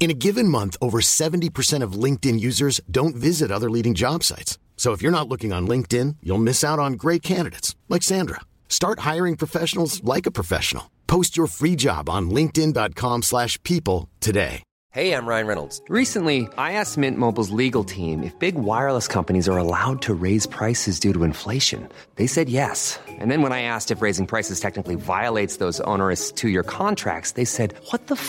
In a given month, over 70% of LinkedIn users don't visit other leading job sites. So if you're not looking on LinkedIn, you'll miss out on great candidates like Sandra. Start hiring professionals like a professional. Post your free job on linkedin.com/people today. Hey, I'm Ryan Reynolds. Recently, I asked Mint Mobile's legal team if big wireless companies are allowed to raise prices due to inflation. They said yes. And then when I asked if raising prices technically violates those onerous two-year contracts, they said, "What the f***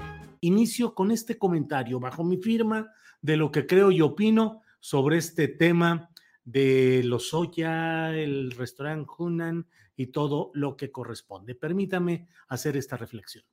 Inicio con este comentario bajo mi firma de lo que creo y opino sobre este tema de Lozoya, el restaurante Hunan y todo lo que corresponde. Permítame hacer esta reflexión.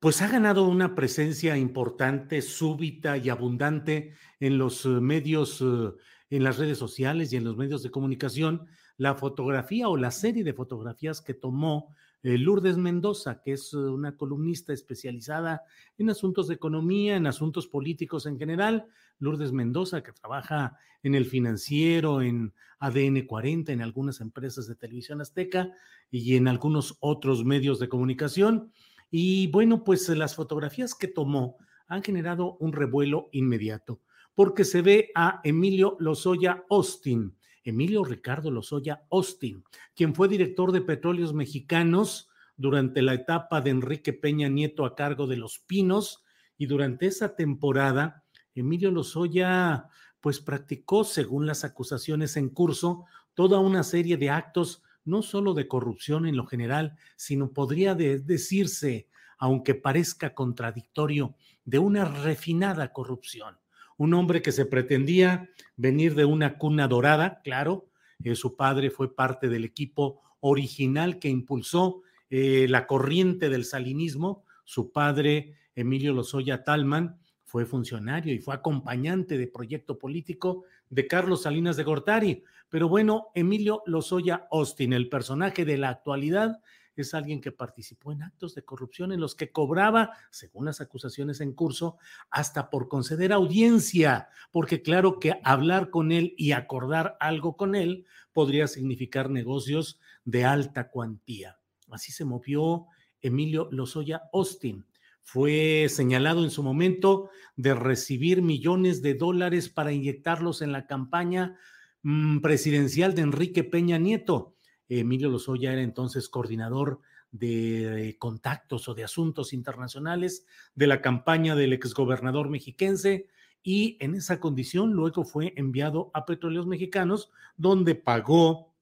Pues ha ganado una presencia importante, súbita y abundante en los eh, medios, eh, en las redes sociales y en los medios de comunicación, la fotografía o la serie de fotografías que tomó Lourdes Mendoza, que es eh, una columnista especializada en asuntos de economía, en asuntos políticos en general. Lourdes Mendoza, que trabaja en el financiero, en ADN 40, en algunas empresas de televisión azteca y en algunos otros medios de comunicación. Y bueno, pues las fotografías que tomó han generado un revuelo inmediato, porque se ve a Emilio Lozoya Austin, Emilio Ricardo Lozoya Austin, quien fue director de Petróleos Mexicanos durante la etapa de Enrique Peña Nieto a cargo de Los Pinos. Y durante esa temporada Emilio Lozoya pues practicó, según las acusaciones en curso, toda una serie de actos no solo de corrupción en lo general, sino podría de decirse, aunque parezca contradictorio, de una refinada corrupción un hombre que se pretendía venir de una cuna dorada, claro, eh, su padre fue parte del equipo original que impulsó eh, la corriente del salinismo, su padre, Emilio Lozoya Talman, fue funcionario y fue acompañante de proyecto político de Carlos Salinas de Gortari. Pero bueno, Emilio Lozoya Austin, el personaje de la actualidad, es alguien que participó en actos de corrupción en los que cobraba, según las acusaciones en curso, hasta por conceder audiencia, porque claro que hablar con él y acordar algo con él podría significar negocios de alta cuantía. Así se movió Emilio Lozoya Austin. Fue señalado en su momento de recibir millones de dólares para inyectarlos en la campaña mm, presidencial de Enrique Peña Nieto Emilio Lozoya era entonces coordinador de contactos o de asuntos internacionales de la campaña del exgobernador mexiquense y en esa condición luego fue enviado a Petróleos Mexicanos donde pagó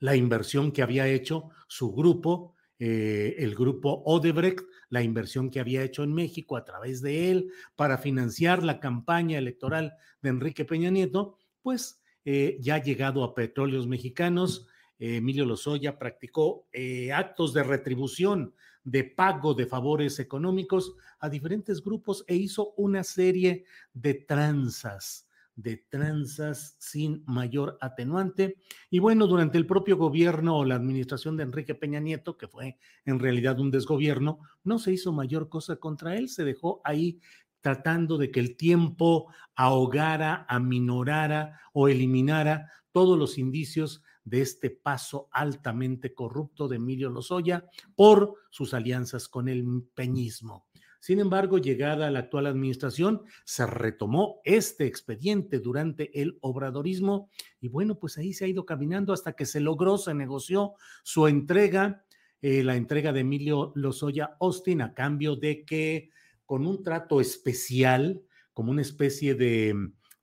la inversión que había hecho su grupo, eh, el grupo Odebrecht, la inversión que había hecho en México a través de él para financiar la campaña electoral de Enrique Peña Nieto, pues eh, ya llegado a Petróleos Mexicanos, Emilio Lozoya practicó eh, actos de retribución, de pago de favores económicos a diferentes grupos e hizo una serie de tranzas, de tranzas sin mayor atenuante. Y bueno, durante el propio gobierno o la administración de Enrique Peña Nieto, que fue en realidad un desgobierno, no se hizo mayor cosa contra él, se dejó ahí tratando de que el tiempo ahogara, aminorara o eliminara todos los indicios de este paso altamente corrupto de Emilio Lozoya por sus alianzas con el peñismo. Sin embargo, llegada a la actual administración, se retomó este expediente durante el obradorismo y bueno, pues ahí se ha ido caminando hasta que se logró, se negoció su entrega, eh, la entrega de Emilio Lozoya Austin a cambio de que con un trato especial, como una especie de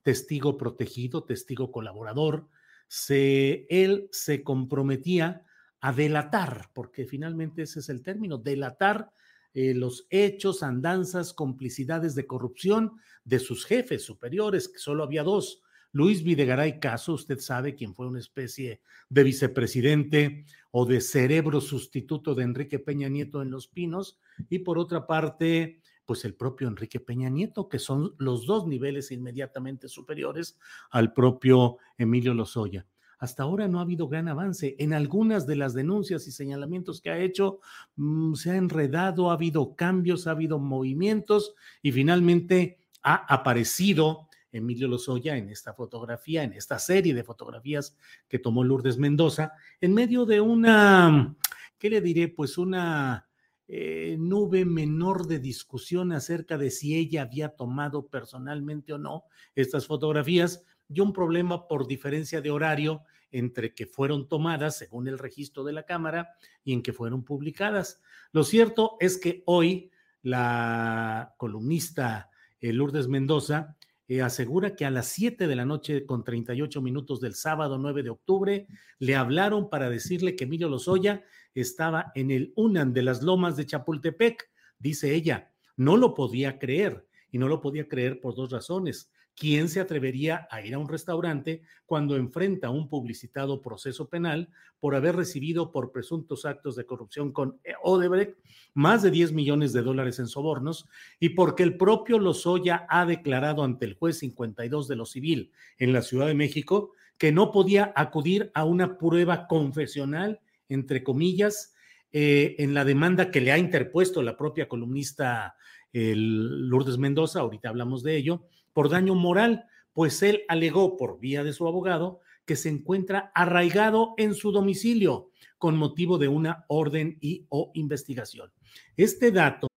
testigo protegido, testigo colaborador, se, él se comprometía a delatar, porque finalmente ese es el término, delatar eh, los hechos, andanzas, complicidades de corrupción de sus jefes superiores, que solo había dos. Luis Videgaray Caso, usted sabe quién fue una especie de vicepresidente o de cerebro sustituto de Enrique Peña Nieto en Los Pinos, y por otra parte, pues el propio Enrique Peña Nieto, que son los dos niveles inmediatamente superiores al propio Emilio Lozoya hasta ahora no ha habido gran avance. En algunas de las denuncias y señalamientos que ha hecho, mm, se ha enredado, ha habido cambios, ha habido movimientos y finalmente ha aparecido Emilio Lozoya en esta fotografía, en esta serie de fotografías que tomó Lourdes Mendoza, en medio de una, ¿qué le diré? Pues una eh, nube menor de discusión acerca de si ella había tomado personalmente o no estas fotografías y un problema por diferencia de horario entre que fueron tomadas según el registro de la Cámara y en que fueron publicadas. Lo cierto es que hoy la columnista eh, Lourdes Mendoza eh, asegura que a las 7 de la noche con 38 minutos del sábado 9 de octubre le hablaron para decirle que Emilio Lozoya estaba en el UNAN de las Lomas de Chapultepec. Dice ella, no lo podía creer y no lo podía creer por dos razones. ¿Quién se atrevería a ir a un restaurante cuando enfrenta un publicitado proceso penal por haber recibido por presuntos actos de corrupción con Odebrecht más de 10 millones de dólares en sobornos y porque el propio Lozoya ha declarado ante el juez 52 de lo civil en la Ciudad de México que no podía acudir a una prueba confesional, entre comillas, eh, en la demanda que le ha interpuesto la propia columnista Lourdes Mendoza, ahorita hablamos de ello, por daño moral, pues él alegó por vía de su abogado que se encuentra arraigado en su domicilio con motivo de una orden y o investigación. Este dato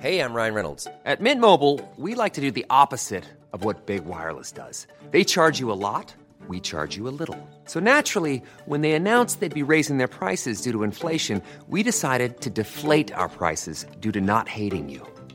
Hey, I'm Ryan Reynolds. At Mint Mobile, we like to do the opposite of what Big Wireless does. They charge you a lot, we charge you a little. So naturally, when they announced they'd be raising their prices due to inflation, we decided to deflate our prices due to not hating you.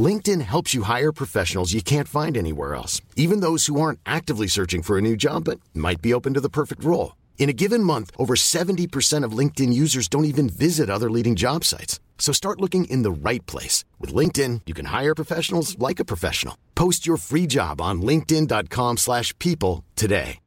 LinkedIn helps you hire professionals you can't find anywhere else, even those who aren't actively searching for a new job but might be open to the perfect role. In a given month, over 70% of LinkedIn users don't even visit other leading job sites. So start looking in the right place. With LinkedIn, you can hire professionals like a professional. Post your free job on linkedin.com slash people today.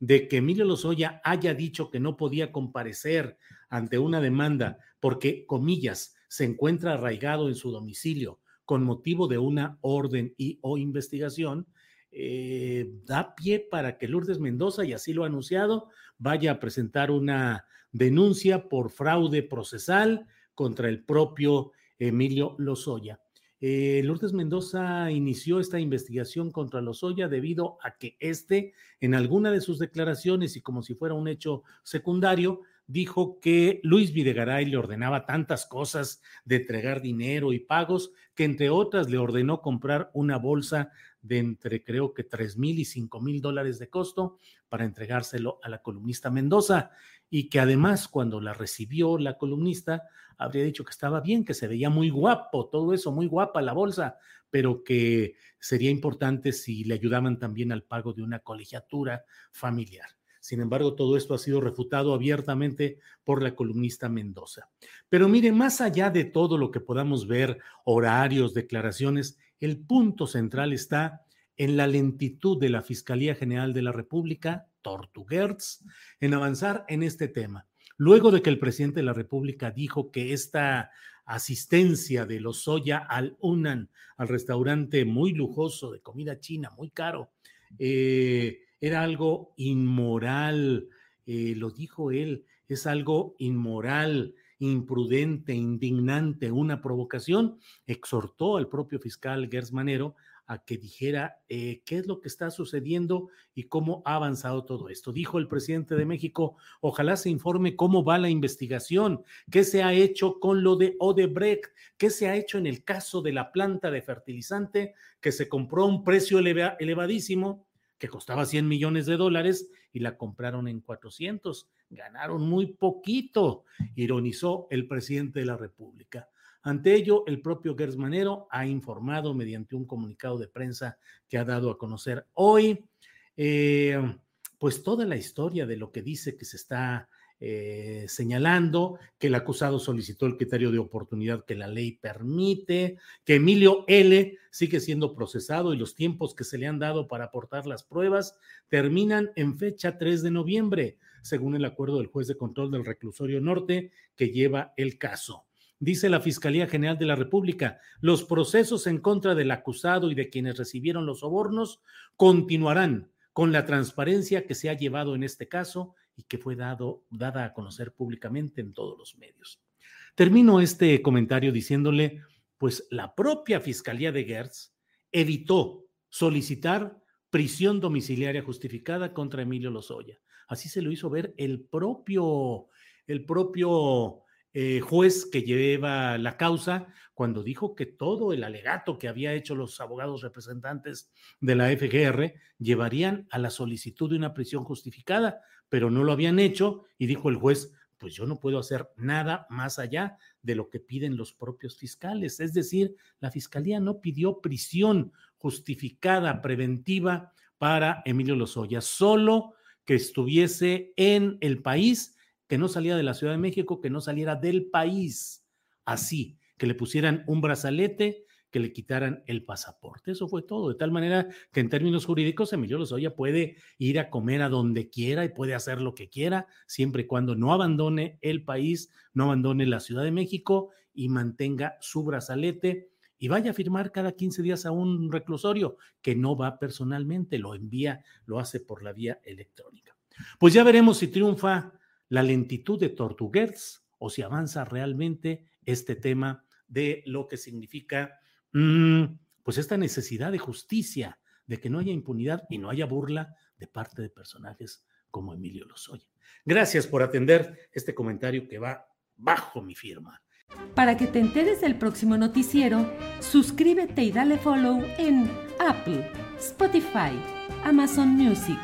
De que Emilio Lozoya haya dicho que no podía comparecer ante una demanda porque, comillas, se encuentra arraigado en su domicilio con motivo de una orden y o investigación, eh, da pie para que Lourdes Mendoza, y así lo ha anunciado, vaya a presentar una denuncia por fraude procesal contra el propio Emilio Lozoya. Eh, Lourdes Mendoza inició esta investigación contra Lozoya debido a que éste, en alguna de sus declaraciones y como si fuera un hecho secundario, dijo que Luis Videgaray le ordenaba tantas cosas de entregar dinero y pagos que entre otras le ordenó comprar una bolsa de entre creo que tres mil y cinco mil dólares de costo para entregárselo a la columnista Mendoza y que además cuando la recibió la columnista habría dicho que estaba bien, que se veía muy guapo, todo eso, muy guapa la bolsa, pero que sería importante si le ayudaban también al pago de una colegiatura familiar. Sin embargo, todo esto ha sido refutado abiertamente por la columnista Mendoza. Pero mire, más allá de todo lo que podamos ver, horarios, declaraciones, el punto central está en la lentitud de la Fiscalía General de la República, Tortuguerz, en avanzar en este tema. Luego de que el presidente de la República dijo que esta asistencia de los Soya al UNAN, al restaurante muy lujoso de comida china, muy caro, eh, era algo inmoral, eh, lo dijo él, es algo inmoral, imprudente, indignante, una provocación, exhortó al propio fiscal Gers Manero a que dijera eh, qué es lo que está sucediendo y cómo ha avanzado todo esto. Dijo el presidente de México, ojalá se informe cómo va la investigación, qué se ha hecho con lo de Odebrecht, qué se ha hecho en el caso de la planta de fertilizante que se compró a un precio elevadísimo, que costaba 100 millones de dólares y la compraron en 400. Ganaron muy poquito, ironizó el presidente de la República. Ante ello, el propio Gersmanero ha informado mediante un comunicado de prensa que ha dado a conocer hoy, eh, pues toda la historia de lo que dice que se está eh, señalando, que el acusado solicitó el criterio de oportunidad que la ley permite, que Emilio L. sigue siendo procesado y los tiempos que se le han dado para aportar las pruebas terminan en fecha 3 de noviembre, según el acuerdo del juez de control del reclusorio norte que lleva el caso. Dice la Fiscalía General de la República, los procesos en contra del acusado y de quienes recibieron los sobornos continuarán con la transparencia que se ha llevado en este caso y que fue dado, dada a conocer públicamente en todos los medios. Termino este comentario diciéndole, pues la propia Fiscalía de Gertz evitó solicitar prisión domiciliaria justificada contra Emilio Lozoya. Así se lo hizo ver el propio, el propio eh, juez que lleva la causa cuando dijo que todo el alegato que había hecho los abogados representantes de la FGR llevarían a la solicitud de una prisión justificada, pero no lo habían hecho y dijo el juez, pues yo no puedo hacer nada más allá de lo que piden los propios fiscales. Es decir, la fiscalía no pidió prisión justificada, preventiva para Emilio Lozoya, solo que estuviese en el país que no salía de la Ciudad de México, que no saliera del país, así, que le pusieran un brazalete, que le quitaran el pasaporte. Eso fue todo, de tal manera que en términos jurídicos Emilio Lozoya puede ir a comer a donde quiera y puede hacer lo que quiera, siempre y cuando no abandone el país, no abandone la Ciudad de México y mantenga su brazalete y vaya a firmar cada 15 días a un reclusorio que no va personalmente, lo envía, lo hace por la vía electrónica. Pues ya veremos si triunfa la lentitud de Tortuguers o si avanza realmente este tema de lo que significa pues esta necesidad de justicia, de que no haya impunidad y no haya burla de parte de personajes como Emilio Lozoya. Gracias por atender este comentario que va bajo mi firma. Para que te enteres del próximo noticiero, suscríbete y dale follow en Apple, Spotify, Amazon Music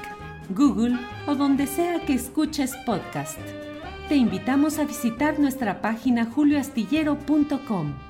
Google o donde sea que escuches podcast. Te invitamos a visitar nuestra página julioastillero.com.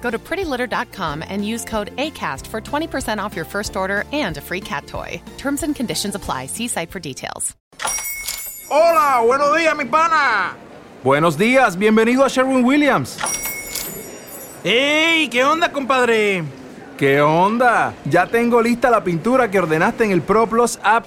Go to prettylitter.com and use code ACAST for 20% off your first order and a free cat toy. Terms and conditions apply. See site for details. Hola, buenos días, mi pana. Buenos días, bienvenido a Sherwin Williams. ¡Ey! ¿Qué onda, compadre? ¿Qué onda? Ya tengo lista la pintura que ordenaste en el ProPlus app.